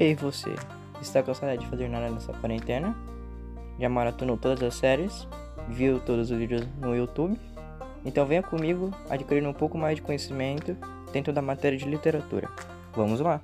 Ei, você, está cansado de fazer nada nessa quarentena? Já maratonou todas as séries? Viu todos os vídeos no YouTube? Então venha comigo adquirir um pouco mais de conhecimento dentro da matéria de literatura. Vamos lá!